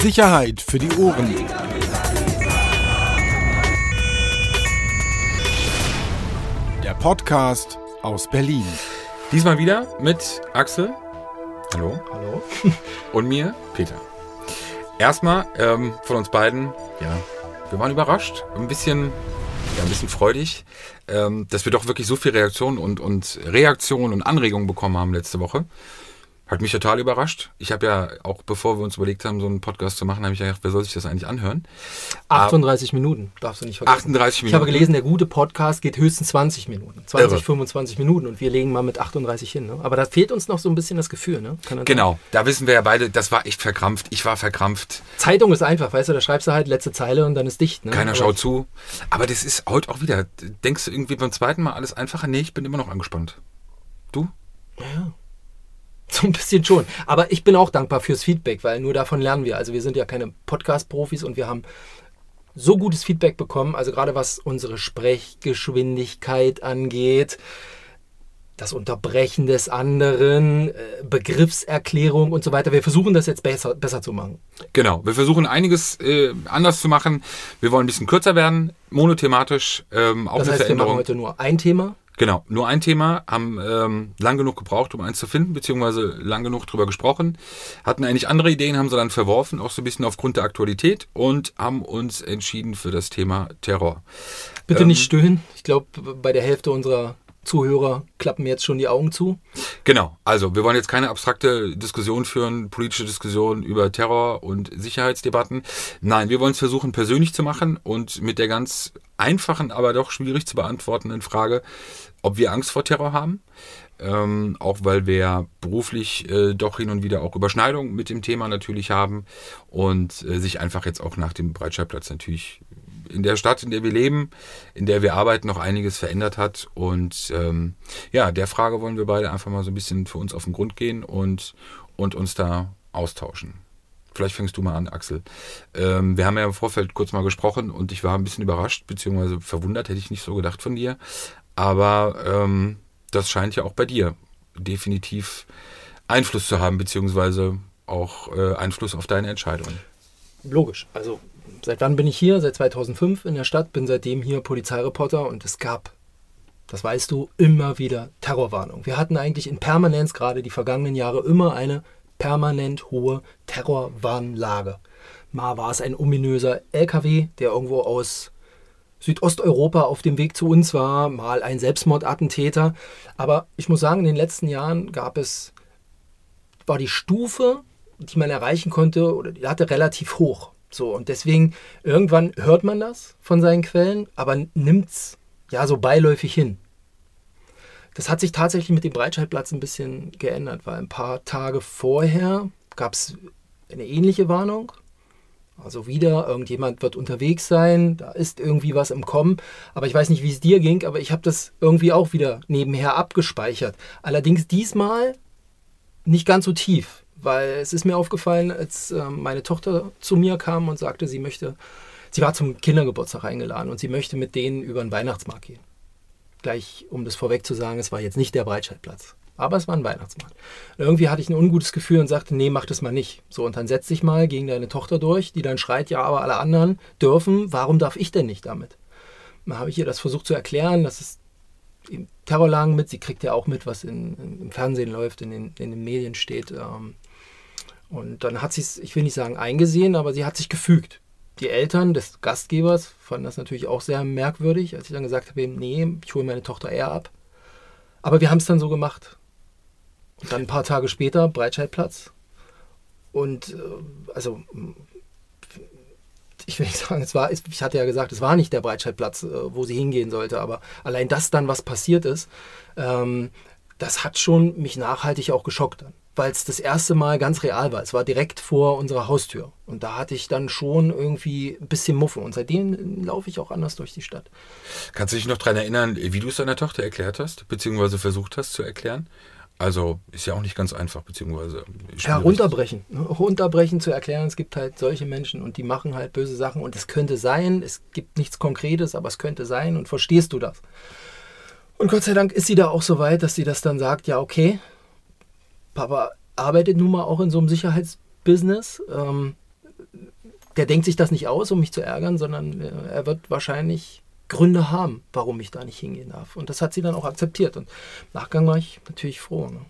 Sicherheit für die Ohren. Der Podcast aus Berlin. Diesmal wieder mit Axel. Hallo. Hallo. Und mir, Peter. Erstmal ähm, von uns beiden, ja, wir waren überrascht, ein bisschen, ja, ein bisschen freudig, ähm, dass wir doch wirklich so viel Reaktionen und, und Reaktionen und Anregungen bekommen haben letzte Woche. Hat mich total überrascht. Ich habe ja auch, bevor wir uns überlegt haben, so einen Podcast zu machen, habe ich ja gedacht, wer soll sich das eigentlich anhören? 38 Minuten, darfst du nicht vergessen. 38 Minuten. Ich habe gelesen, der gute Podcast geht höchstens 20 Minuten. 20, Irre. 25 Minuten und wir legen mal mit 38 hin. Ne? Aber da fehlt uns noch so ein bisschen das Gefühl. Ne? Das Genau, da wissen wir ja beide, das war echt verkrampft. Ich war verkrampft. sein? Zeitung ist einfach, weißt du, da schreibst du halt letzte Zeile und dann ist dicht. Ne? Keiner Aber schaut zu. Aber das ist heute auch wieder. Denkst du irgendwie beim zweiten Mal alles einfacher? Nee, ich bin immer noch angespannt. Du? So ein bisschen schon. Aber ich bin auch dankbar fürs Feedback, weil nur davon lernen wir. Also wir sind ja keine Podcast-Profis und wir haben so gutes Feedback bekommen, also gerade was unsere Sprechgeschwindigkeit angeht, das Unterbrechen des anderen, äh, Begriffserklärung und so weiter. Wir versuchen das jetzt besser, besser zu machen. Genau. Wir versuchen einiges äh, anders zu machen. Wir wollen ein bisschen kürzer werden, monothematisch, ähm, auch Das eine heißt, wir machen Veränderung. heute nur ein Thema. Genau, nur ein Thema, haben ähm, lang genug gebraucht, um eins zu finden, beziehungsweise lang genug drüber gesprochen, hatten eigentlich andere Ideen, haben sie dann verworfen, auch so ein bisschen aufgrund der Aktualität und haben uns entschieden für das Thema Terror. Bitte Ähm, nicht stöhnen. Ich glaube, bei der Hälfte unserer Zuhörer klappen jetzt schon die Augen zu. Genau, also wir wollen jetzt keine abstrakte Diskussion führen, politische Diskussion über Terror und Sicherheitsdebatten. Nein, wir wollen es versuchen, persönlich zu machen und mit der ganz einfachen, aber doch schwierig zu beantwortenden Frage, ob wir Angst vor Terror haben. Ähm, auch weil wir beruflich äh, doch hin und wieder auch Überschneidungen mit dem Thema natürlich haben und äh, sich einfach jetzt auch nach dem Breitscheidplatz natürlich in der Stadt, in der wir leben, in der wir arbeiten, noch einiges verändert hat. Und ähm, ja, der Frage wollen wir beide einfach mal so ein bisschen für uns auf den Grund gehen und, und uns da austauschen. Vielleicht fängst du mal an, Axel. Ähm, wir haben ja im Vorfeld kurz mal gesprochen und ich war ein bisschen überrascht, beziehungsweise verwundert, hätte ich nicht so gedacht von dir. Aber ähm, das scheint ja auch bei dir definitiv Einfluss zu haben, beziehungsweise auch äh, Einfluss auf deine Entscheidungen. Logisch. Also seit wann bin ich hier? Seit 2005 in der Stadt, bin seitdem hier Polizeireporter und es gab, das weißt du, immer wieder Terrorwarnung. Wir hatten eigentlich in Permanenz gerade die vergangenen Jahre immer eine permanent hohe Terrorwarnlage. Mal war es ein ominöser LKW, der irgendwo aus Südosteuropa auf dem Weg zu uns war, mal ein Selbstmordattentäter. Aber ich muss sagen, in den letzten Jahren gab es, war die Stufe, die man erreichen konnte, oder die hatte relativ hoch. So, und deswegen, irgendwann hört man das von seinen Quellen, aber nimmt es ja so beiläufig hin. Das hat sich tatsächlich mit dem Breitscheidplatz ein bisschen geändert, weil ein paar Tage vorher gab es eine ähnliche Warnung. Also wieder, irgendjemand wird unterwegs sein, da ist irgendwie was im Kommen. Aber ich weiß nicht, wie es dir ging, aber ich habe das irgendwie auch wieder nebenher abgespeichert. Allerdings diesmal nicht ganz so tief, weil es ist mir aufgefallen, als ähm, meine Tochter zu mir kam und sagte, sie möchte, sie war zum Kindergeburtstag eingeladen und sie möchte mit denen über den Weihnachtsmarkt gehen. Gleich, um das vorweg zu sagen, es war jetzt nicht der Breitscheidplatz. Aber es war ein Weihnachtsmarkt. Und irgendwie hatte ich ein ungutes Gefühl und sagte, nee, mach das mal nicht. So, und dann setz dich mal gegen deine Tochter durch, die dann schreit, ja, aber alle anderen dürfen, warum darf ich denn nicht damit? Dann habe ich ihr das versucht zu erklären, dass es im Terrorlagen mit, sie kriegt ja auch mit, was in, im Fernsehen läuft, in den, in den Medien steht. Ähm, und dann hat sie es, ich will nicht sagen eingesehen, aber sie hat sich gefügt. Die Eltern des Gastgebers fanden das natürlich auch sehr merkwürdig, als ich dann gesagt habe, nee, ich hole meine Tochter eher ab. Aber wir haben es dann so gemacht. Und dann ein paar Tage später Breitscheidplatz. Und äh, also ich will nicht sagen, es war, ich hatte ja gesagt, es war nicht der Breitscheidplatz, äh, wo sie hingehen sollte, aber allein das dann, was passiert ist, ähm, das hat schon mich nachhaltig auch geschockt dann, weil es das erste Mal ganz real war. Es war direkt vor unserer Haustür und da hatte ich dann schon irgendwie ein bisschen Muffe und seitdem laufe ich auch anders durch die Stadt. Kannst du dich noch daran erinnern, wie du es deiner Tochter erklärt hast, beziehungsweise versucht hast zu erklären? Also ist ja auch nicht ganz einfach, beziehungsweise. Ja, runterbrechen. Runterbrechen zu erklären, es gibt halt solche Menschen und die machen halt böse Sachen und es könnte sein, es gibt nichts Konkretes, aber es könnte sein und verstehst du das? Und Gott sei Dank ist sie da auch so weit, dass sie das dann sagt, ja, okay, Papa arbeitet nun mal auch in so einem Sicherheitsbusiness. Ähm, der denkt sich das nicht aus, um mich zu ärgern, sondern äh, er wird wahrscheinlich Gründe haben, warum ich da nicht hingehen darf. Und das hat sie dann auch akzeptiert. Und im Nachgang war ich natürlich froh. Ne?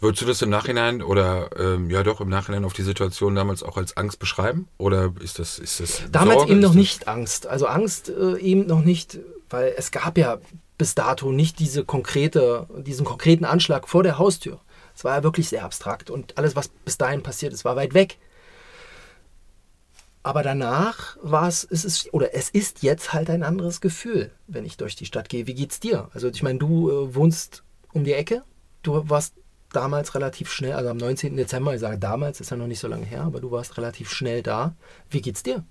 Würdest du das im Nachhinein oder ähm, ja doch im Nachhinein auf die Situation damals auch als Angst beschreiben? Oder ist das ist das damals Sorge? eben noch nicht Angst. Also Angst äh, eben noch nicht, weil es gab ja bis dato nicht diese konkrete, diesen konkreten Anschlag vor der Haustür. Es war ja wirklich sehr abstrakt und alles, was bis dahin passiert ist, war weit weg. Aber danach war es, es ist, oder es ist jetzt halt ein anderes Gefühl, wenn ich durch die Stadt gehe. Wie geht's dir? Also ich meine, du äh, wohnst um die Ecke. Du warst damals relativ schnell, also am 19. Dezember, ich sage damals, ist ja noch nicht so lange her, aber du warst relativ schnell da. Wie geht's dir?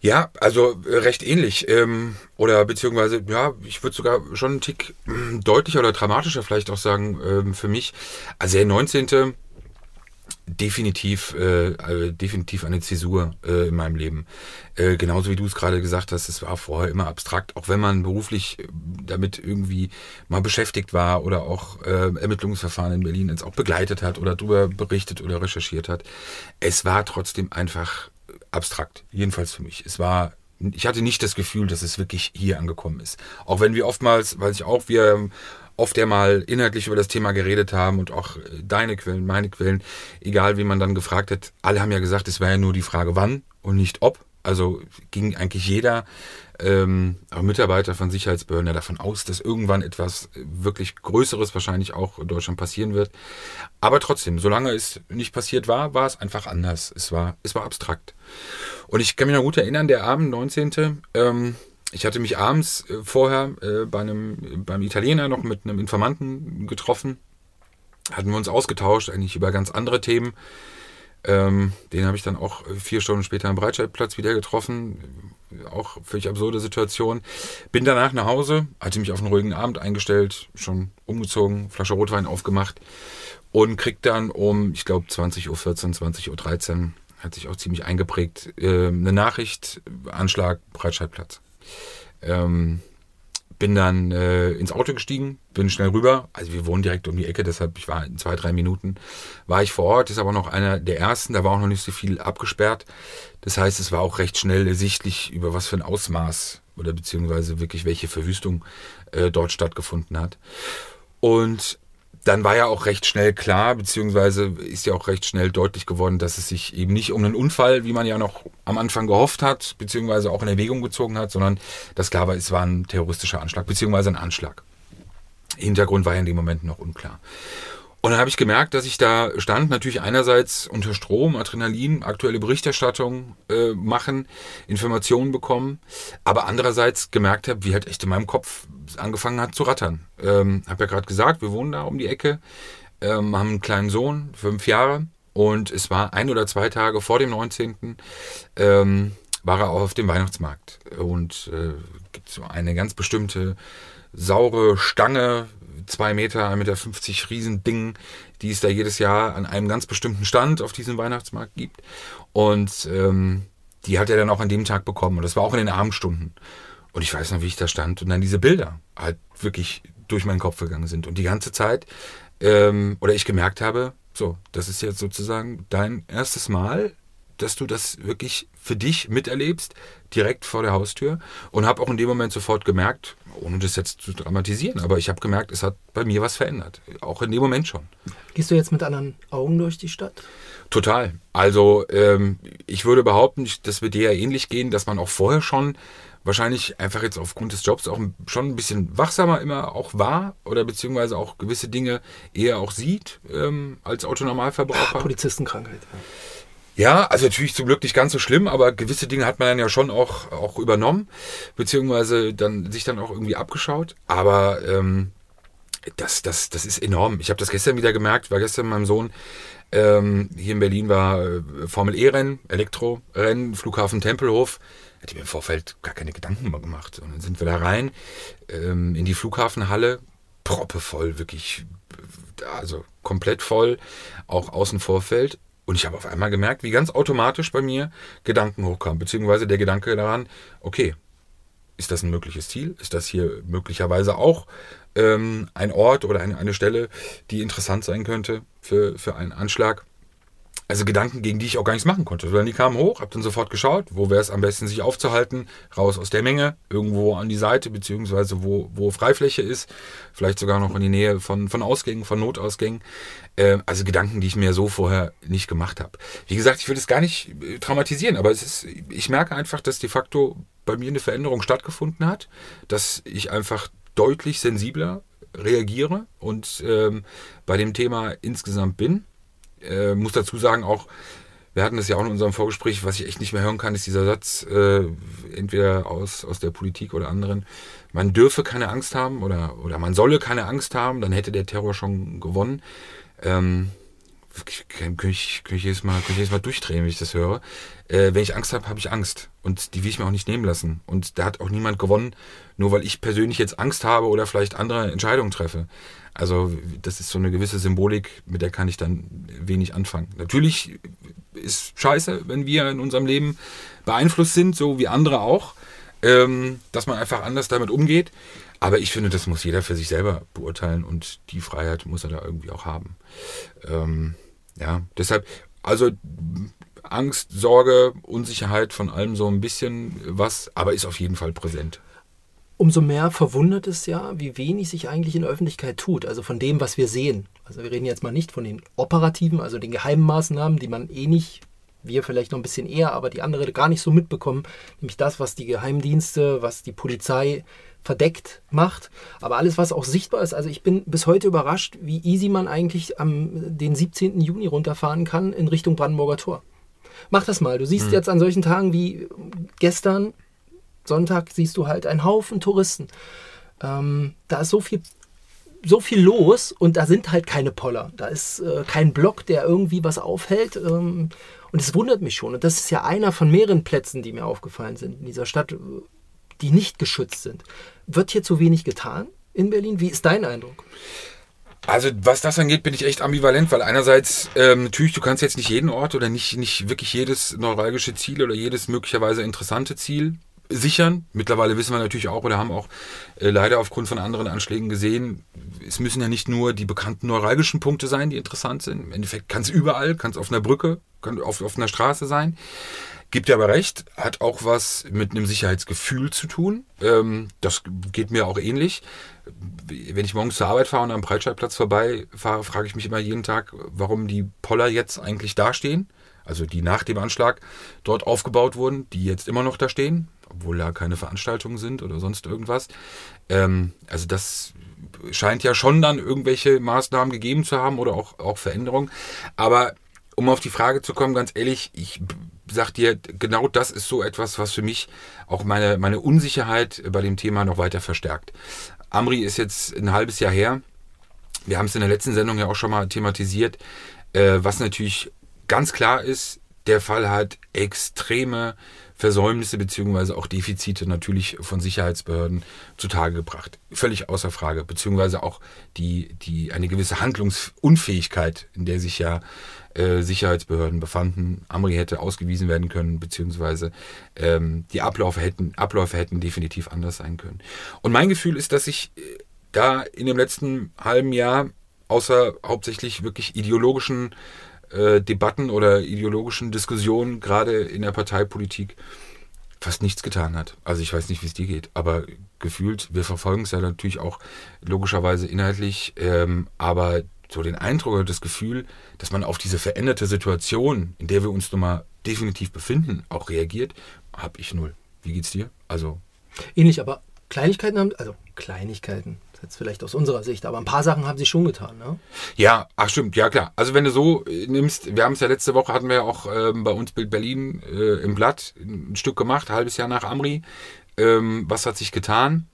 Ja, also äh, recht ähnlich. Ähm, oder beziehungsweise, ja, ich würde sogar schon einen Tick ähm, deutlicher oder dramatischer vielleicht auch sagen ähm, für mich. Also der 19. definitiv, äh, äh, definitiv eine Zäsur äh, in meinem Leben. Äh, genauso wie du es gerade gesagt hast, es war vorher immer abstrakt, auch wenn man beruflich äh, damit irgendwie mal beschäftigt war oder auch äh, Ermittlungsverfahren in Berlin jetzt auch begleitet hat oder darüber berichtet oder recherchiert hat. Es war trotzdem einfach abstrakt, jedenfalls für mich. Es war, ich hatte nicht das Gefühl, dass es wirklich hier angekommen ist. Auch wenn wir oftmals, weiß ich auch, wir oft ja mal inhaltlich über das Thema geredet haben und auch äh, deine Quellen, meine Quellen, egal wie man dann gefragt hat, alle haben ja gesagt, es war ja nur die Frage wann und nicht ob. Also ging eigentlich jeder, ähm, auch Mitarbeiter von Sicherheitsbehörden ja davon aus, dass irgendwann etwas wirklich Größeres wahrscheinlich auch in Deutschland passieren wird. Aber trotzdem, solange es nicht passiert war, war es einfach anders. Es war, es war abstrakt. Und ich kann mich noch gut erinnern, der Abend, 19. Ähm, ich hatte mich abends äh, vorher äh, bei einem, beim Italiener noch mit einem Informanten getroffen. Hatten wir uns ausgetauscht, eigentlich über ganz andere Themen. Ähm, den habe ich dann auch vier Stunden später am Breitscheidplatz wieder getroffen. Auch völlig absurde Situation. Bin danach nach Hause, hatte mich auf einen ruhigen Abend eingestellt, schon umgezogen, Flasche Rotwein aufgemacht und krieg dann um, ich glaube, 20.14 Uhr, 20.13 Uhr, hat sich auch ziemlich eingeprägt, äh, eine Nachricht, Anschlag, Breitscheidplatz. Ähm, bin dann äh, ins Auto gestiegen, bin schnell rüber. Also wir wohnen direkt um die Ecke, deshalb ich war in zwei, drei Minuten war ich vor Ort. Ist aber noch einer der ersten, da war auch noch nicht so viel abgesperrt. Das heißt, es war auch recht schnell ersichtlich, über was für ein Ausmaß oder beziehungsweise wirklich welche Verwüstung äh, dort stattgefunden hat. Und dann war ja auch recht schnell klar, beziehungsweise ist ja auch recht schnell deutlich geworden, dass es sich eben nicht um einen Unfall, wie man ja noch am Anfang gehofft hat, beziehungsweise auch in Erwägung gezogen hat, sondern dass klar war, es war ein terroristischer Anschlag, beziehungsweise ein Anschlag. Hintergrund war ja in dem Moment noch unklar. Und dann habe ich gemerkt, dass ich da stand, natürlich einerseits unter Strom, Adrenalin, aktuelle Berichterstattung äh, machen, Informationen bekommen, aber andererseits gemerkt habe, wie halt echt in meinem Kopf angefangen hat zu rattern. Ähm, habe ja gerade gesagt, wir wohnen da um die Ecke, ähm, haben einen kleinen Sohn, fünf Jahre, und es war ein oder zwei Tage vor dem 19. Ähm, war er auch auf dem Weihnachtsmarkt. Und äh, gibt so eine ganz bestimmte saure Stange, zwei Meter, 1,50 Meter Riesending, die es da jedes Jahr an einem ganz bestimmten Stand auf diesem Weihnachtsmarkt gibt. Und ähm, die hat er dann auch an dem Tag bekommen. Und das war auch in den Abendstunden. Und ich weiß noch, wie ich da stand und dann diese Bilder halt wirklich durch meinen Kopf gegangen sind. Und die ganze Zeit, ähm, oder ich gemerkt habe, so, das ist jetzt sozusagen dein erstes Mal, dass du das wirklich für dich miterlebst, direkt vor der Haustür. Und habe auch in dem Moment sofort gemerkt, ohne das jetzt zu dramatisieren, aber ich habe gemerkt, es hat bei mir was verändert. Auch in dem Moment schon. Gehst du jetzt mit anderen Augen durch die Stadt? Total. Also ähm, ich würde behaupten, das wird dir ja ähnlich gehen, dass man auch vorher schon wahrscheinlich einfach jetzt aufgrund des Jobs auch schon ein bisschen wachsamer immer auch war oder beziehungsweise auch gewisse Dinge eher auch sieht ähm, als Autonormalverbraucher. Polizistenkrankheit. Ja, also natürlich zum Glück nicht ganz so schlimm, aber gewisse Dinge hat man dann ja schon auch, auch übernommen, beziehungsweise dann sich dann auch irgendwie abgeschaut. Aber ähm, das, das, das ist enorm. Ich habe das gestern wieder gemerkt, war gestern mit meinem Sohn ähm, hier in Berlin war äh, Formel E-Rennen, Elektrorennen, Flughafen Tempelhof. Hätte ich mir im Vorfeld gar keine Gedanken gemacht. Und dann sind wir da rein ähm, in die Flughafenhalle, proppevoll, wirklich, also komplett voll, auch außen Vorfeld. Und ich habe auf einmal gemerkt, wie ganz automatisch bei mir Gedanken hochkamen, beziehungsweise der Gedanke daran, okay, ist das ein mögliches Ziel? Ist das hier möglicherweise auch ähm, ein Ort oder eine, eine Stelle, die interessant sein könnte für, für einen Anschlag? Also Gedanken, gegen die ich auch gar nichts machen konnte. Sondern die kamen hoch, hab dann sofort geschaut, wo wäre es am besten, sich aufzuhalten, raus aus der Menge, irgendwo an die Seite, beziehungsweise wo, wo Freifläche ist, vielleicht sogar noch in die Nähe von, von Ausgängen, von Notausgängen. Äh, also Gedanken, die ich mir so vorher nicht gemacht habe. Wie gesagt, ich will das gar nicht äh, traumatisieren, aber es ist, ich merke einfach, dass de facto bei mir eine Veränderung stattgefunden hat, dass ich einfach deutlich sensibler reagiere und ähm, bei dem Thema insgesamt bin äh, muss dazu sagen, auch, wir hatten das ja auch in unserem Vorgespräch, was ich echt nicht mehr hören kann, ist dieser Satz, äh, entweder aus, aus der Politik oder anderen, man dürfe keine Angst haben oder, oder man solle keine Angst haben, dann hätte der Terror schon gewonnen. Ähm, könnte ich, könnte ich, jedes Mal, könnte ich jedes Mal durchdrehen, wenn ich das höre. Äh, wenn ich Angst habe, habe ich Angst. Und die will ich mir auch nicht nehmen lassen. Und da hat auch niemand gewonnen, nur weil ich persönlich jetzt Angst habe oder vielleicht andere Entscheidungen treffe. Also das ist so eine gewisse Symbolik, mit der kann ich dann wenig anfangen. Natürlich ist scheiße, wenn wir in unserem Leben beeinflusst sind, so wie andere auch, ähm, dass man einfach anders damit umgeht. Aber ich finde, das muss jeder für sich selber beurteilen und die Freiheit muss er da irgendwie auch haben. Ähm, ja, deshalb, also Angst, Sorge, Unsicherheit von allem so ein bisschen was, aber ist auf jeden Fall präsent umso mehr verwundert es ja, wie wenig sich eigentlich in der Öffentlichkeit tut. Also von dem, was wir sehen. Also wir reden jetzt mal nicht von den operativen, also den geheimen Maßnahmen, die man eh nicht, wir vielleicht noch ein bisschen eher, aber die andere gar nicht so mitbekommen. Nämlich das, was die Geheimdienste, was die Polizei verdeckt macht. Aber alles, was auch sichtbar ist. Also ich bin bis heute überrascht, wie easy man eigentlich am den 17. Juni runterfahren kann in Richtung Brandenburger Tor. Mach das mal. Du siehst mhm. jetzt an solchen Tagen wie gestern Sonntag siehst du halt einen Haufen Touristen. Ähm, da ist so viel, so viel los und da sind halt keine Poller. Da ist äh, kein Block, der irgendwie was aufhält. Ähm, und es wundert mich schon. Und das ist ja einer von mehreren Plätzen, die mir aufgefallen sind in dieser Stadt, die nicht geschützt sind. Wird hier zu wenig getan in Berlin? Wie ist dein Eindruck? Also was das angeht, bin ich echt ambivalent, weil einerseits ähm, natürlich, du kannst jetzt nicht jeden Ort oder nicht, nicht wirklich jedes neuralgische Ziel oder jedes möglicherweise interessante Ziel sichern. Mittlerweile wissen wir natürlich auch oder haben auch äh, leider aufgrund von anderen Anschlägen gesehen, es müssen ja nicht nur die bekannten neuralgischen Punkte sein, die interessant sind. Im Endeffekt kann es überall, kann es auf einer Brücke, kann auf, auf einer Straße sein. Gibt ja aber recht, hat auch was mit einem Sicherheitsgefühl zu tun. Ähm, das geht mir auch ähnlich. Wenn ich morgens zur Arbeit fahre und am Breitscheidplatz vorbei fahre, frage ich mich immer jeden Tag, warum die Poller jetzt eigentlich dastehen. Also die nach dem Anschlag dort aufgebaut wurden, die jetzt immer noch da stehen obwohl da keine Veranstaltungen sind oder sonst irgendwas. Ähm, also das scheint ja schon dann irgendwelche Maßnahmen gegeben zu haben oder auch, auch Veränderungen. Aber um auf die Frage zu kommen, ganz ehrlich, ich sag dir, genau das ist so etwas, was für mich auch meine, meine Unsicherheit bei dem Thema noch weiter verstärkt. Amri ist jetzt ein halbes Jahr her. Wir haben es in der letzten Sendung ja auch schon mal thematisiert, äh, was natürlich ganz klar ist, der Fall hat extreme Versäumnisse beziehungsweise auch Defizite natürlich von Sicherheitsbehörden zutage gebracht. Völlig außer Frage, beziehungsweise auch die, die eine gewisse Handlungsunfähigkeit, in der sich ja äh, Sicherheitsbehörden befanden. Amri hätte ausgewiesen werden können, beziehungsweise ähm, die Abläufe hätten, Abläufe hätten definitiv anders sein können. Und mein Gefühl ist, dass ich äh, da in dem letzten halben Jahr außer hauptsächlich wirklich ideologischen äh, Debatten oder ideologischen Diskussionen, gerade in der Parteipolitik, fast nichts getan hat. Also ich weiß nicht, wie es dir geht, aber gefühlt, wir verfolgen es ja natürlich auch logischerweise inhaltlich, ähm, aber so den Eindruck oder das Gefühl, dass man auf diese veränderte Situation, in der wir uns nun mal definitiv befinden, auch reagiert, habe ich null. Wie geht's dir? Also ähnlich, aber Kleinigkeiten haben, also Kleinigkeiten, Jetzt vielleicht aus unserer Sicht, aber ein paar Sachen haben sie schon getan, ne? Ja, ach stimmt, ja klar. Also wenn du so äh, nimmst, wir haben es ja letzte Woche, hatten wir ja auch ähm, bei uns Bild Berlin äh, im Blatt ein Stück gemacht, ein halbes Jahr nach Amri. Ähm, was hat sich getan?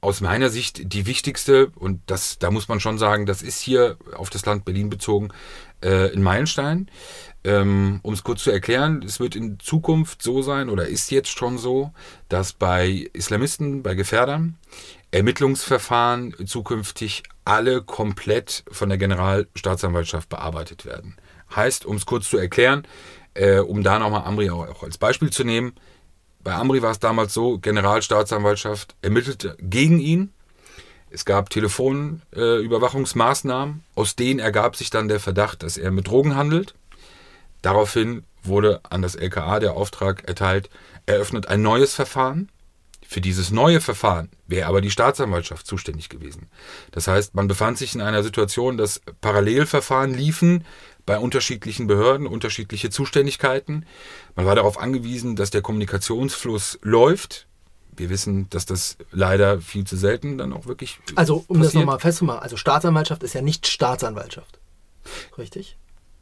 Aus meiner Sicht die wichtigste, und das, da muss man schon sagen, das ist hier auf das Land Berlin bezogen, äh, ein Meilenstein. Ähm, um es kurz zu erklären, es wird in Zukunft so sein oder ist jetzt schon so, dass bei Islamisten, bei Gefährdern, Ermittlungsverfahren zukünftig alle komplett von der Generalstaatsanwaltschaft bearbeitet werden. Heißt, um es kurz zu erklären, äh, um da nochmal Amri auch, auch als Beispiel zu nehmen, bei Amri war es damals so, Generalstaatsanwaltschaft ermittelte gegen ihn. Es gab Telefonüberwachungsmaßnahmen, äh, aus denen ergab sich dann der Verdacht, dass er mit Drogen handelt. Daraufhin wurde an das LKA der Auftrag erteilt, eröffnet ein neues Verfahren. Für dieses neue Verfahren wäre aber die Staatsanwaltschaft zuständig gewesen. Das heißt, man befand sich in einer Situation, dass Parallelverfahren liefen bei unterschiedlichen Behörden, unterschiedliche Zuständigkeiten. Man war darauf angewiesen, dass der Kommunikationsfluss läuft. Wir wissen, dass das leider viel zu selten dann auch wirklich. Also, um das passiert. nochmal festzumachen, also Staatsanwaltschaft ist ja nicht Staatsanwaltschaft. Richtig?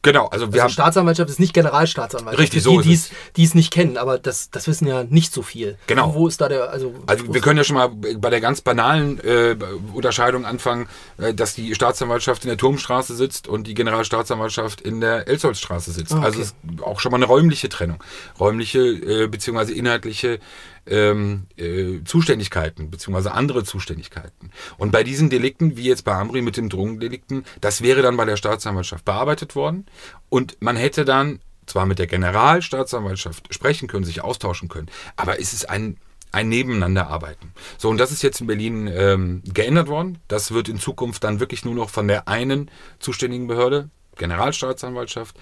Genau, also wir Also haben. Staatsanwaltschaft ist nicht Generalstaatsanwaltschaft. Richtig, Für so die, die es, nicht kennen, aber das, das wissen ja nicht so viel. Genau. Wo ist da der, also. Also wir können ja schon mal bei der ganz banalen äh, Unterscheidung anfangen, äh, dass die Staatsanwaltschaft in der Turmstraße sitzt und die Generalstaatsanwaltschaft in der Elsolzstraße sitzt. Ah, okay. Also es ist auch schon mal eine räumliche Trennung. Räumliche äh, beziehungsweise inhaltliche ähm, äh, Zuständigkeiten beziehungsweise andere Zuständigkeiten. Und bei diesen Delikten, wie jetzt bei Amri mit den Drogendelikten, das wäre dann bei der Staatsanwaltschaft bearbeitet worden und man hätte dann zwar mit der Generalstaatsanwaltschaft sprechen können, sich austauschen können, aber es ist ein ein Nebeneinanderarbeiten. So, und das ist jetzt in Berlin ähm, geändert worden. Das wird in Zukunft dann wirklich nur noch von der einen zuständigen Behörde, Generalstaatsanwaltschaft,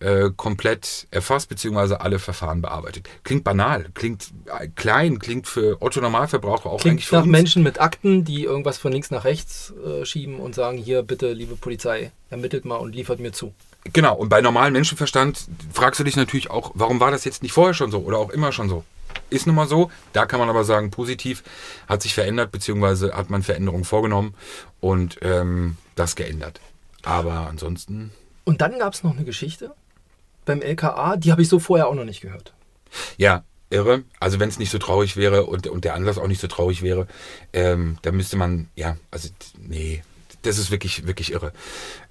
äh, komplett erfasst, beziehungsweise alle Verfahren bearbeitet. Klingt banal, klingt äh, klein, klingt für Otto Normalverbraucher auch eigentlich Klingt für nach uns. Menschen mit Akten, die irgendwas von links nach rechts äh, schieben und sagen, hier bitte, liebe Polizei, ermittelt mal und liefert mir zu. Genau, und bei normalem Menschenverstand fragst du dich natürlich auch, warum war das jetzt nicht vorher schon so oder auch immer schon so? Ist nun mal so, da kann man aber sagen, positiv hat sich verändert, beziehungsweise hat man Veränderungen vorgenommen und ähm, das geändert. Aber ansonsten, Und dann gab es noch eine Geschichte beim LKA, die habe ich so vorher auch noch nicht gehört. ja, irre. Also wenn es nicht so traurig wäre und, und der Anlass auch nicht so traurig wäre, ähm, dann müsste man, ja, also nee, das ist wirklich, wirklich irre.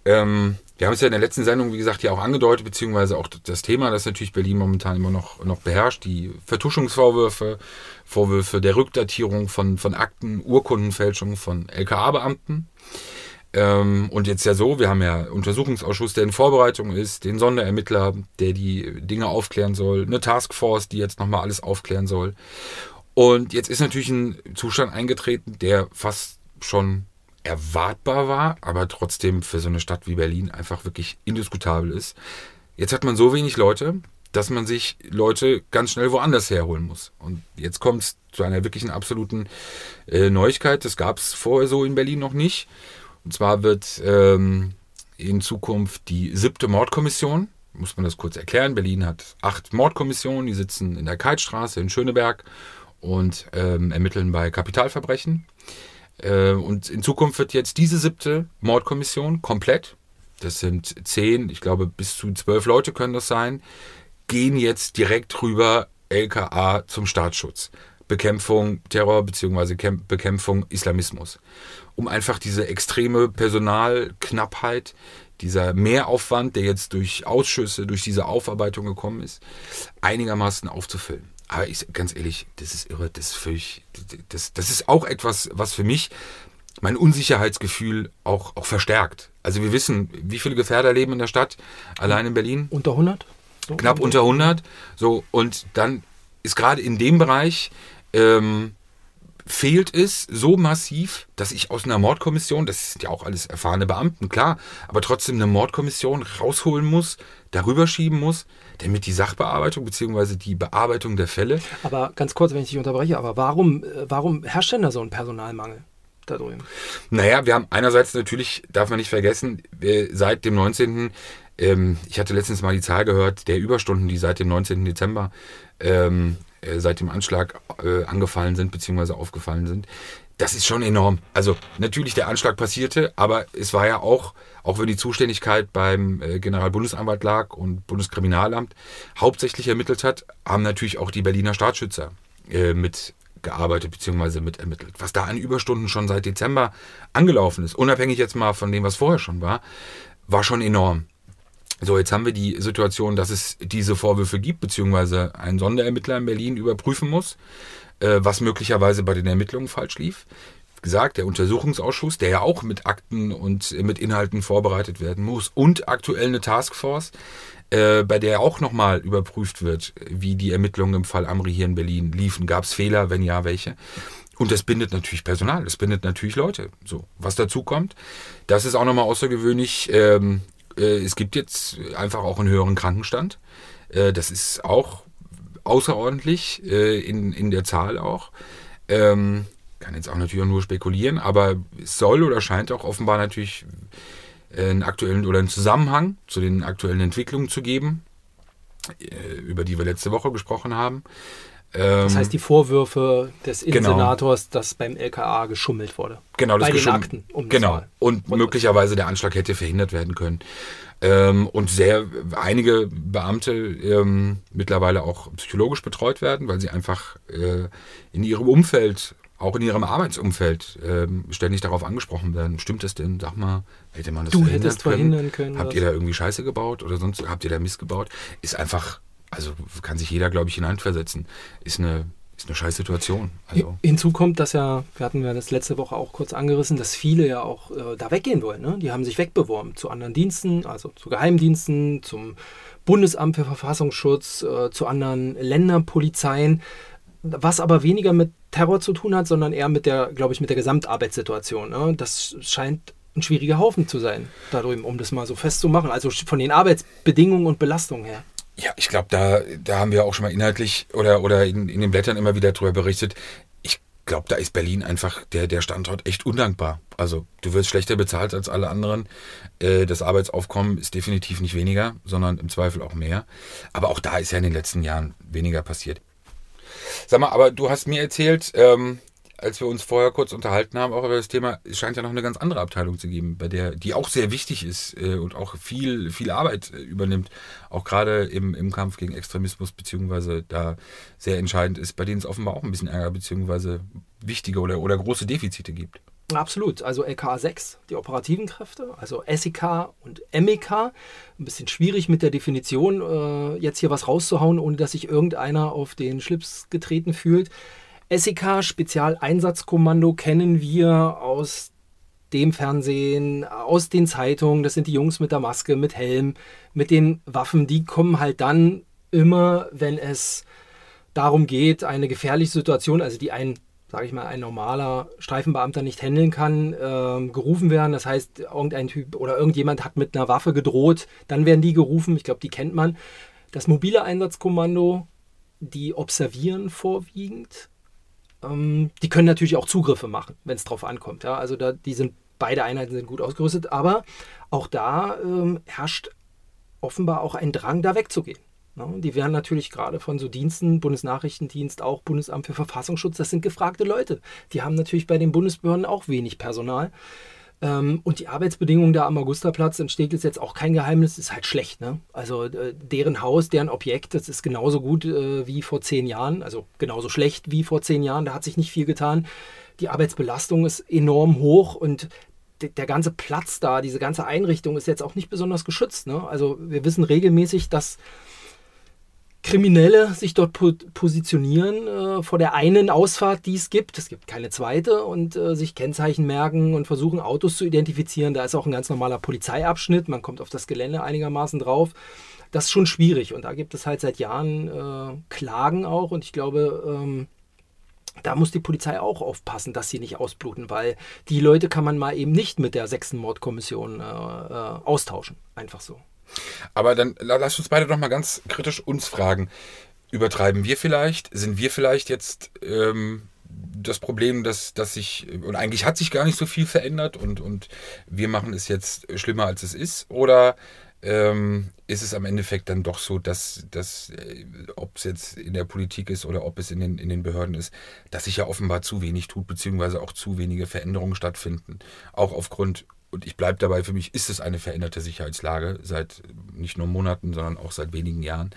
Ähm, wir haben es ja in der letzten Sendung, wie gesagt, ja auch angedeutet, beziehungsweise auch das Thema, das natürlich Berlin momentan immer noch, noch beherrscht, die Vertuschungsvorwürfe, Vorwürfe der Rückdatierung von, von Akten, Urkundenfälschung von LKA-Beamten. Ähm, und jetzt ja so, wir haben ja einen Untersuchungsausschuss, der in Vorbereitung ist, den Sonderermittler, der die Dinge aufklären soll, eine Taskforce, die jetzt nochmal alles aufklären soll. Und jetzt ist natürlich ein Zustand eingetreten, der fast schon erwartbar war, aber trotzdem für so eine Stadt wie Berlin einfach wirklich indiskutabel ist. Jetzt hat man so wenig Leute, dass man sich Leute ganz schnell woanders herholen muss. Und jetzt kommt es zu einer wirklichen absoluten äh, Neuigkeit. Das gab es vorher so in Berlin noch nicht. Und zwar wird ähm, in Zukunft die siebte Mordkommission, muss man das kurz erklären. Berlin hat acht Mordkommissionen, die sitzen in der Keitstraße in Schöneberg und ähm, ermitteln bei Kapitalverbrechen. Äh, und in Zukunft wird jetzt diese siebte Mordkommission komplett, das sind zehn, ich glaube bis zu zwölf Leute können das sein, gehen jetzt direkt rüber LKA zum Staatsschutz. Bekämpfung Terror bzw. Kämp- Bekämpfung Islamismus. Um einfach diese extreme Personalknappheit, dieser Mehraufwand, der jetzt durch Ausschüsse, durch diese Aufarbeitung gekommen ist, einigermaßen aufzufüllen. Aber ich, ganz ehrlich, das ist irre, das ist völlig, das, das ist auch etwas, was für mich mein Unsicherheitsgefühl auch, auch verstärkt. Also wir wissen, wie viele Gefährder leben in der Stadt, allein in Berlin Unter 100? So knapp unter 100. So, und dann ist gerade in dem Bereich ähm, fehlt es so massiv, dass ich aus einer Mordkommission, das sind ja auch alles erfahrene Beamten, klar, aber trotzdem eine Mordkommission rausholen muss, darüber schieben muss, damit die Sachbearbeitung bzw. die Bearbeitung der Fälle Aber ganz kurz, wenn ich dich unterbreche, aber warum, äh, warum herrscht denn da so ein Personalmangel da drüben? Naja, wir haben einerseits natürlich, darf man nicht vergessen, äh, seit dem 19. Ähm, ich hatte letztens mal die Zahl gehört, der Überstunden, die seit dem 19. Dezember, ähm, äh, seit dem Anschlag äh, angefallen sind, beziehungsweise aufgefallen sind. Das ist schon enorm. Also natürlich der Anschlag passierte, aber es war ja auch, auch wenn die Zuständigkeit beim äh, Generalbundesanwalt lag und Bundeskriminalamt hauptsächlich ermittelt hat, haben natürlich auch die Berliner Staatsschützer äh, mit gearbeitet bzw. mitermittelt. Was da an Überstunden schon seit Dezember angelaufen ist, unabhängig jetzt mal von dem, was vorher schon war, war schon enorm. So, jetzt haben wir die Situation, dass es diese Vorwürfe gibt, beziehungsweise ein Sonderermittler in Berlin überprüfen muss, äh, was möglicherweise bei den Ermittlungen falsch lief. Gesagt, der Untersuchungsausschuss, der ja auch mit Akten und äh, mit Inhalten vorbereitet werden muss und aktuell eine Taskforce, äh, bei der auch nochmal überprüft wird, wie die Ermittlungen im Fall Amri hier in Berlin liefen. Gab es Fehler, wenn ja, welche? Und das bindet natürlich Personal, das bindet natürlich Leute. So, was dazu kommt, das ist auch nochmal außergewöhnlich ähm, Äh, es gibt jetzt einfach auch einen höheren Krankenstand. Äh, das ist auch außerordentlich äh, in, in der Zahl auch. Ähm, kann jetzt auch natürlich nur spekulieren, aber es soll oder scheint auch offenbar natürlich einen aktuellen oder einen Zusammenhang zu den aktuellen Entwicklungen zu geben, über die wir letzte Woche gesprochen haben. Das heißt, die Vorwürfe des genau. Innensenators, genau. dass beim LKA geschummelt wurde. Genau, das bei den Akten. Um genau. Und möglicherweise der Anschlag hätte verhindert werden können. Ähm, und sehr einige Beamte ähm, mittlerweile auch psychologisch betreut werden, weil sie einfach äh, in ihrem Umfeld, auch in ihrem Arbeitsumfeld, ähm, ständig darauf angesprochen werden. Stimmt das denn? Sag mal, hätte man das du hättest können? verhindern können? Habt ihr da irgendwie Scheiße gebaut oder sonst habt ihr da Mist gebaut? Ist einfach also kann sich jeder, glaube ich, hineinversetzen. Ist eine, ist eine scheiß Situation. Also. Hinzu kommt, dass ja, wir hatten ja das letzte Woche auch kurz angerissen, dass viele ja auch äh, da weggehen wollen. Ne? Die haben sich wegbeworben zu anderen Diensten, also zu Geheimdiensten, zum Bundesamt für Verfassungsschutz, äh, zu anderen Länderpolizeien, was aber weniger mit Terror zu tun hat, sondern eher mit der, glaube ich, mit der Gesamtarbeitssituation. Ne? Das scheint ein schwieriger Haufen zu sein, da drüben, um das mal so festzumachen. Also von den Arbeitsbedingungen und Belastungen her. Ja, ich glaube, da, da haben wir auch schon mal inhaltlich oder, oder in, in den Blättern immer wieder drüber berichtet. Ich glaube, da ist Berlin einfach der, der Standort echt undankbar. Also du wirst schlechter bezahlt als alle anderen. Äh, das Arbeitsaufkommen ist definitiv nicht weniger, sondern im Zweifel auch mehr. Aber auch da ist ja in den letzten Jahren weniger passiert. Sag mal, aber du hast mir erzählt, ähm, als wir uns vorher kurz unterhalten haben, auch über das Thema, es scheint ja noch eine ganz andere Abteilung zu geben, bei der, die auch sehr wichtig ist äh, und auch viel, viel Arbeit äh, übernimmt, auch gerade im, im Kampf gegen Extremismus, beziehungsweise da sehr entscheidend ist, bei denen es offenbar auch ein bisschen Ärger, beziehungsweise wichtige oder, oder große Defizite gibt. Absolut. Also LKA 6, die operativen Kräfte, also SEK und MEK. Ein bisschen schwierig mit der Definition, äh, jetzt hier was rauszuhauen, ohne dass sich irgendeiner auf den Schlips getreten fühlt. SEK Spezialeinsatzkommando kennen wir aus dem Fernsehen, aus den Zeitungen. Das sind die Jungs mit der Maske, mit Helm, mit den Waffen. Die kommen halt dann immer, wenn es darum geht, eine gefährliche Situation, also die ein, sage ich mal, ein normaler Streifenbeamter nicht handeln kann, äh, gerufen werden. Das heißt, irgendein Typ oder irgendjemand hat mit einer Waffe gedroht, dann werden die gerufen. Ich glaube, die kennt man. Das mobile Einsatzkommando, die observieren vorwiegend ähm, die können natürlich auch Zugriffe machen, wenn es drauf ankommt. Ja? Also da, die sind, beide Einheiten sind gut ausgerüstet, aber auch da ähm, herrscht offenbar auch ein Drang, da wegzugehen. Ne? Die werden natürlich gerade von so Diensten, Bundesnachrichtendienst, auch Bundesamt für Verfassungsschutz, das sind gefragte Leute. Die haben natürlich bei den Bundesbehörden auch wenig Personal. Ähm, und die Arbeitsbedingungen da am Augusterplatz in Steglitz jetzt auch kein Geheimnis, ist halt schlecht. Ne? Also äh, deren Haus, deren Objekt, das ist genauso gut äh, wie vor zehn Jahren, also genauso schlecht wie vor zehn Jahren. Da hat sich nicht viel getan. Die Arbeitsbelastung ist enorm hoch und der ganze Platz da, diese ganze Einrichtung ist jetzt auch nicht besonders geschützt. Ne? Also wir wissen regelmäßig, dass Kriminelle sich dort po positionieren äh, vor der einen Ausfahrt, die es gibt. Es gibt keine zweite und äh, sich Kennzeichen merken und versuchen Autos zu identifizieren. Da ist auch ein ganz normaler Polizeiabschnitt. Man kommt auf das Gelände einigermaßen drauf. Das ist schon schwierig und da gibt es halt seit Jahren äh, Klagen auch und ich glaube, ähm, da muss die Polizei auch aufpassen, dass sie nicht ausbluten, weil die Leute kann man mal eben nicht mit der sechsten Mordkommission äh, äh, austauschen. Einfach so. Aber dann lass uns beide doch mal ganz kritisch uns fragen. Übertreiben wir vielleicht? Sind wir vielleicht jetzt ähm, das Problem, dass, dass sich, und eigentlich hat sich gar nicht so viel verändert und, und wir machen es jetzt schlimmer, als es ist? Oder ähm, ist es am Endeffekt dann doch so, dass, dass äh, ob es jetzt in der Politik ist oder ob es in den, in den Behörden ist, dass sich ja offenbar zu wenig tut, beziehungsweise auch zu wenige Veränderungen stattfinden. Auch aufgrund und ich bleibe dabei, für mich ist es eine veränderte Sicherheitslage seit nicht nur Monaten, sondern auch seit wenigen Jahren.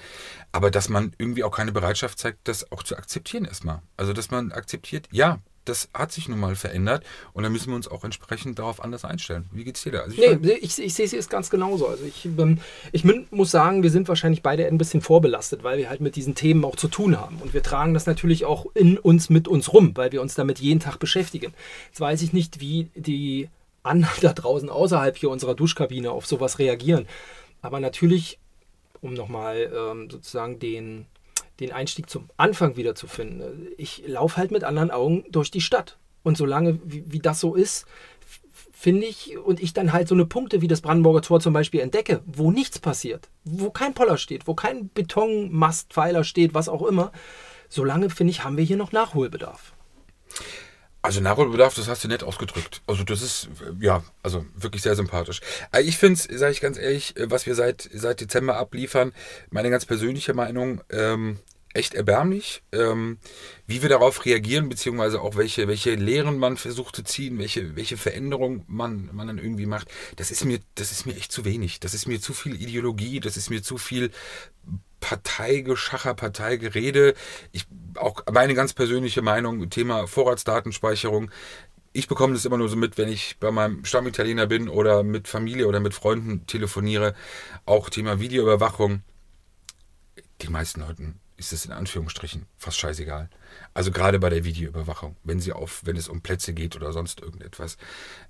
Aber dass man irgendwie auch keine Bereitschaft zeigt, das auch zu akzeptieren erstmal. Also dass man akzeptiert, ja, das hat sich nun mal verändert und dann müssen wir uns auch entsprechend darauf anders einstellen. Wie geht es dir da? Also ich, nee, ich, ich sehe es ganz genauso. Also ich, ähm, ich muss sagen, wir sind wahrscheinlich beide ein bisschen vorbelastet, weil wir halt mit diesen Themen auch zu tun haben. Und wir tragen das natürlich auch in uns mit uns rum, weil wir uns damit jeden Tag beschäftigen. Jetzt weiß ich nicht, wie die anderen da draußen außerhalb hier unserer Duschkabine auf sowas reagieren. Aber natürlich, um nochmal ähm, sozusagen den, den Einstieg zum Anfang wieder zu finden, ich laufe halt mit anderen Augen durch die Stadt. Und solange wie, wie das so ist, finde ich, und ich dann halt so eine Punkte wie das Brandenburger Tor zum Beispiel entdecke, wo nichts passiert, wo kein Poller steht, wo kein Betonmastpfeiler steht, was auch immer, solange, finde ich, haben wir hier noch Nachholbedarf. Also Nachholbedarf, das hast du nett ausgedrückt. Also das ist, ja, also wirklich sehr sympathisch. Äh, Ich finde es, sage ich ganz ehrlich, äh, was wir seit, seit Dezember abliefern, meine ganz persönliche Meinung, ähm, echt erbärmlich, ähm, wie wir darauf reagieren, beziehungsweise auch welche, welche Lehren man versucht zu ziehen, welche, welche Veränderung man, man dann irgendwie macht. Das ist mir, das ist mir echt zu wenig. Das ist mir zu viel Ideologie, das ist mir zu viel Parteigeschacher, Parteigerede. Ich, auch meine ganz persönliche Meinung, Thema Vorratsdatenspeicherung. Ich bekomme das immer nur so mit, wenn ich bei meinem Stammitaliener bin oder mit Familie oder mit Freunden telefoniere. Auch Thema Videoüberwachung. Die meisten Leuten ist es in Anführungsstrichen fast scheißegal. Also gerade bei der Videoüberwachung, wenn sie auf, wenn es um Plätze geht oder sonst irgendetwas,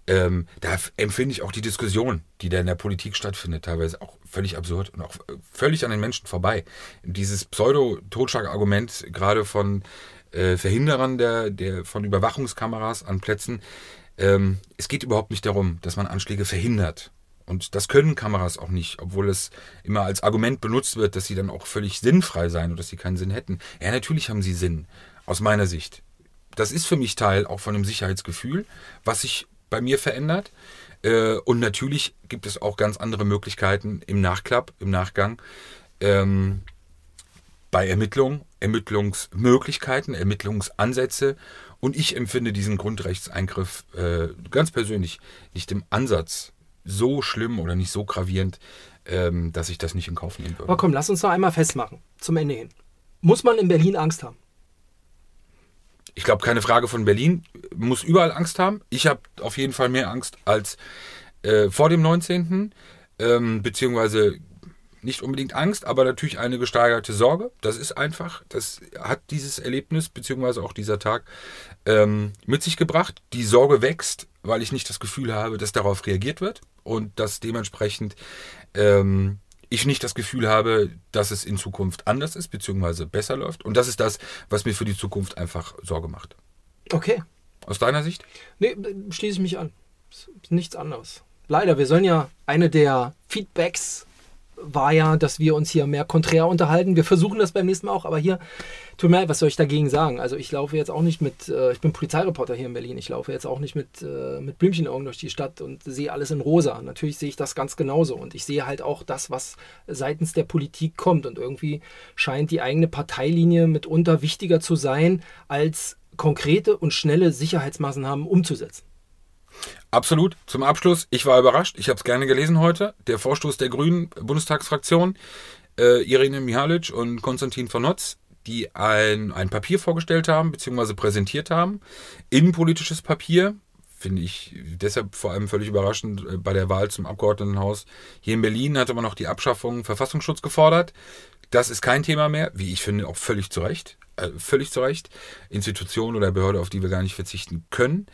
ähm, da empfinde ich auch die Diskussion, die da in der Politik stattfindet, teilweise auch völlig absurd und auch äh, völlig an den Menschen vorbei. Dieses Pseudo-Totschlag-Argument gerade von äh, Verhinderern der, der von Überwachungskameras an Plätzen, ähm, es geht überhaupt nicht darum, dass man Anschläge verhindert. Und das können Kameras auch nicht, obwohl es immer als Argument benutzt wird, dass sie dann auch völlig sinnfrei seien oder dass sie keinen Sinn hätten. Ja, natürlich haben sie Sinn, aus meiner Sicht. Das ist für mich Teil auch von einem Sicherheitsgefühl, was sich bei mir verändert. Äh, Und natürlich gibt es auch ganz andere Möglichkeiten im Nachklapp, im Nachgang, ähm, bei Ermittlungen, Ermittlungsmöglichkeiten, Ermittlungsansätze. Und ich empfinde diesen Grundrechtseingriff äh, ganz persönlich nicht im Ansatz so schlimm oder nicht so gravierend, ähm, dass ich das nicht in Kauf nehmen würde. Aber komm, lass uns noch einmal festmachen, zum Ende hin. Muss man in Berlin Angst haben? Ich glaube, keine Frage von Berlin. Muss überall Angst haben. Ich habe auf jeden Fall mehr Angst als äh, vor dem 19. Ähm, beziehungsweise nicht unbedingt Angst, aber natürlich eine gesteigerte Sorge. Das ist einfach, das hat dieses Erlebnis, beziehungsweise auch dieser Tag ähm, mit sich gebracht. Die Sorge wächst, weil ich nicht das Gefühl habe, dass darauf reagiert wird und dass dementsprechend ähm, ich nicht das Gefühl habe, dass es in Zukunft anders ist, beziehungsweise besser läuft. Und das ist das, was mir für die Zukunft einfach Sorge macht. Okay. Aus deiner Sicht? Nee, schließe ich mich an. Nichts anderes. Leider, wir sollen ja eine der Feedbacks war ja, dass wir uns hier mehr konträr unterhalten. Wir versuchen das beim nächsten Mal auch, aber hier, tut mir leid, was soll ich dagegen sagen? Also ich laufe jetzt auch nicht mit, äh, ich bin Polizeireporter hier in Berlin, ich laufe jetzt auch nicht mit, äh, mit Blümchenaugen durch die Stadt und sehe alles in rosa. Natürlich sehe ich das ganz genauso und ich sehe halt auch das, was seitens der Politik kommt und irgendwie scheint die eigene Parteilinie mitunter wichtiger zu sein, als konkrete und schnelle Sicherheitsmaßnahmen umzusetzen. Absolut. Zum Abschluss, ich war überrascht. Ich habe es gerne gelesen heute. Der Vorstoß der Grünen Bundestagsfraktion, äh, Irene Mihalic und Konstantin von Notz, die ein, ein Papier vorgestellt haben, beziehungsweise präsentiert haben. Innenpolitisches Papier, finde ich deshalb vor allem völlig überraschend. äh, Bei der Wahl zum Abgeordnetenhaus hier in Berlin hatte man noch die Abschaffung Verfassungsschutz gefordert. Das ist kein Thema mehr, wie ich finde, auch völlig zu Recht. Äh, völlig zu Recht. Institution oder Behörde, auf die wir gar nicht verzichten können.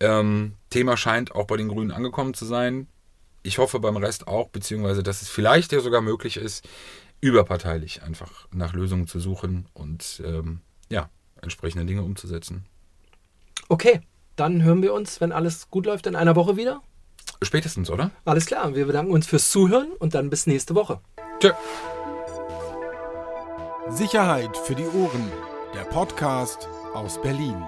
Ähm, Thema scheint auch bei den Grünen angekommen zu sein. Ich hoffe beim Rest auch, beziehungsweise dass es vielleicht ja sogar möglich ist, überparteilich einfach nach Lösungen zu suchen und ähm, ja, entsprechende Dinge umzusetzen. Okay, dann hören wir uns, wenn alles gut läuft, in einer Woche wieder. Spätestens, oder? Alles klar, wir bedanken uns fürs Zuhören und dann bis nächste Woche. Tschö. Sicherheit für die Ohren. Der Podcast aus Berlin.